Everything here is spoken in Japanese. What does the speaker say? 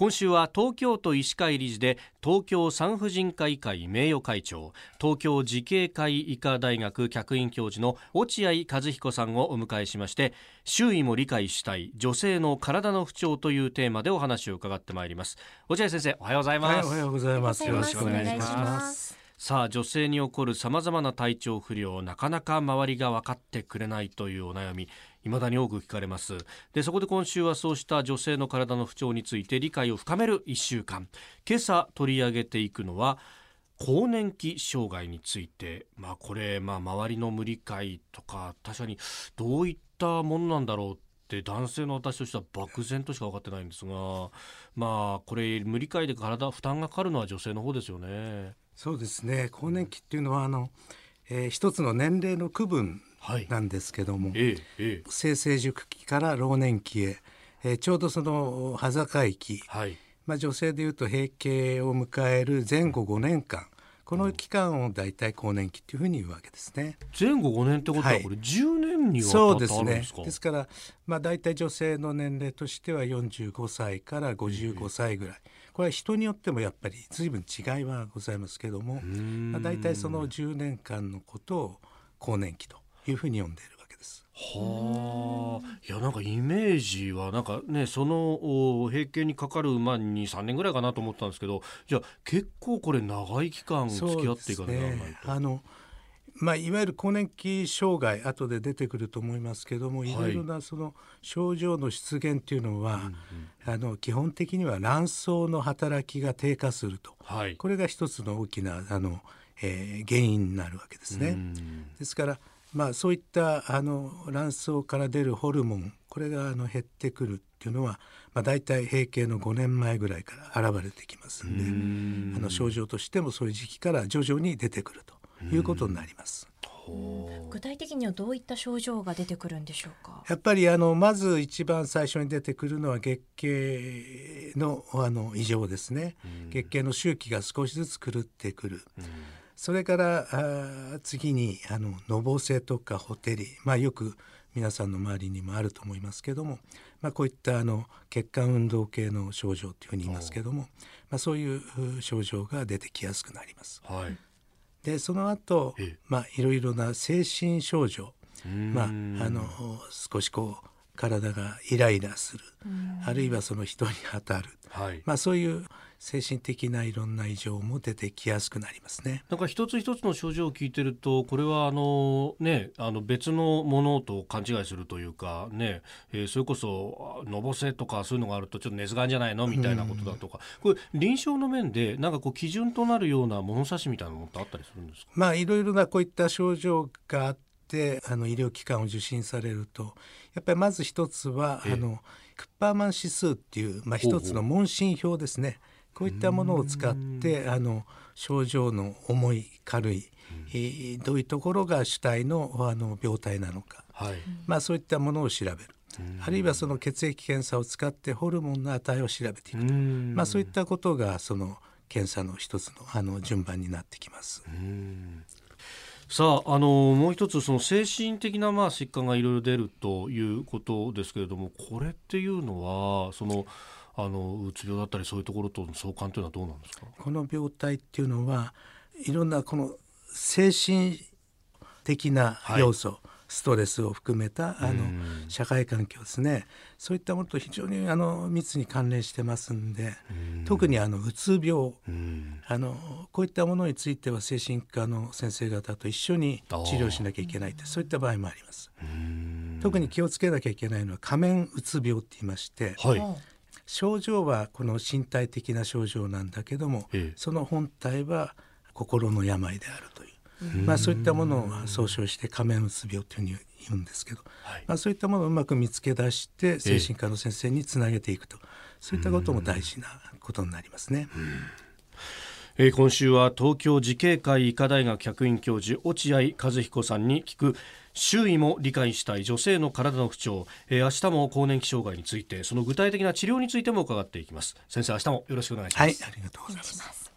今週は東京都医師会理事で東京産婦人科医会名誉会長東京慈恵会医科大学客員教授の落合和彦さんをお迎えしまして周囲も理解したい女性の体の不調というテーマでお話を伺ってまいります。落合先生おはようございます、はい、おはようございます。よろしくお願いしますさあ女性に起こるさまざまな体調不良なかなか周りが分かってくれないというお悩み未だに多く聞かれます。でそこで今週はそうした女性の体の不調について理解を深める1週間。今朝取り上げていくのは更年期障害について、まあ、これ、まあ、周りの無理解とか確かにどういったものなんだろうって男性の私としては漠然としか分かってないんですがまあこれ無理解で体負担がかかるのは女性の方ですよね。そうですね。更年期っていうのはあの、えー、一つの年齢の区分なんですけども、はいええ、性成熟期から老年期へ、えー、ちょうどその端境期、はい、まあ、女性でいうと閉経を迎える前後5年間この期間を大体更年期っていうふうに言うわけですね。前後5年ってことはこれ10年にわたってですか、はい、ですから、まあ、大体女性の年齢としては45歳から55歳ぐらい。これは人によってもやっぱり随分違いはございますけども、まあ、大体その10年間のことを更年期というふうに呼んでいるわけです。はあ、いやなんかイメージはなんかねその閉経にかかる前に3年ぐらいかなと思ったんですけどじゃ結構これ長い期間付き合っていかなきゃならないと。あのまあ、いわゆる更年期障害後で出てくると思いますけども、い、ろいろなその症状の出現っていうのは、うんうん、あの基本的には卵巣の働きが低下すると、はい、これが一つの大きなあの、えー、原因になるわけですね。ですから、まあ、そういったあの卵巣から出るホルモンこれがあの減ってくるっていうのは、まあ、大体閉経の5年前ぐらいから現れてきますんであの症状としてもそういう時期から徐々に出てくると。いうことになります。具体的にはどういった症状が出てくるんでしょうか？やっぱりあのまず一番最初に出てくるのは月経のあの異常ですね。月経の周期が少しずつ狂ってくる。それからあ次にあののぼせとかほてり、まあよく皆さんの周りにもあると思いますけども、まあ、こういったあの血管運動系の症状というふうに言いますけども、まあ、そういう症状が出てきやすくなります。はいでその後、まあいろいろな精神症状。まああの少しこう体がイライラする。あるいはその人に当たる、はい、まあそういう精神的ないろんな異常も出てきやすくなりますね。なんか一つ一つの症状を聞いてるとこれはあのねあの別のものと勘違いするというかね、えー、それこそのぼせとかそういうのがあるとちょっと熱がんじゃないのみたいなことだとか、これ臨床の面でなんかこう基準となるような物差しみたいなものってあったりするんですか？まあいろいろなこういった症状があってあの医療機関を受診されると。やっぱりまず一つはあのクッパーマン指数っていうまあ一つの問診票ですね。こういったものを使ってあの症状の重い軽い、えー、どういうところが主体のあの病態なのか、はい、まあ、そういったものを調べる。あるいはその血液検査を使ってホルモンの値を調べていくと、まあ、そういったことがその検査の一つのあの順番になってきます。さあ、あのもう一つその精神的なまあ疾患がいろいろ出るということですけれどもこれっていうのはそのあのうつ病だったりそういうところとの相関というのはどうなんですか？この病態っていうのはいろんなこの精神的な要素、はい、ストレスを含めたあの社会環境ですね。そういったものと非常にあの密に関連してますんで特にあのうつ病。あのこういったものについては精神科の先生方と一緒に治療しなきゃいけないってそういった場合もあります。特に気をつけなきゃいけないのは仮面うつ病って言いまして、はい、症状はこの身体的な症状なん。だけども、ええ、その本体は心の病であるという、まあ、そういったものを総称して仮面うつ病というふうに言うんですけど、はい、まあ、そういったものをうまく見つけ出して精神科の先生につなげていくと、そういったことも大事なことになりますね。えー、今週は東京慈恵会医科大学客員教授落合和彦さんに聞く周囲も理解したい女性の体の不調、えー、明日も更年期障害についてその具体的な治療についても伺っていきます。先生明日もよろしくお願いします。はいありがとうございます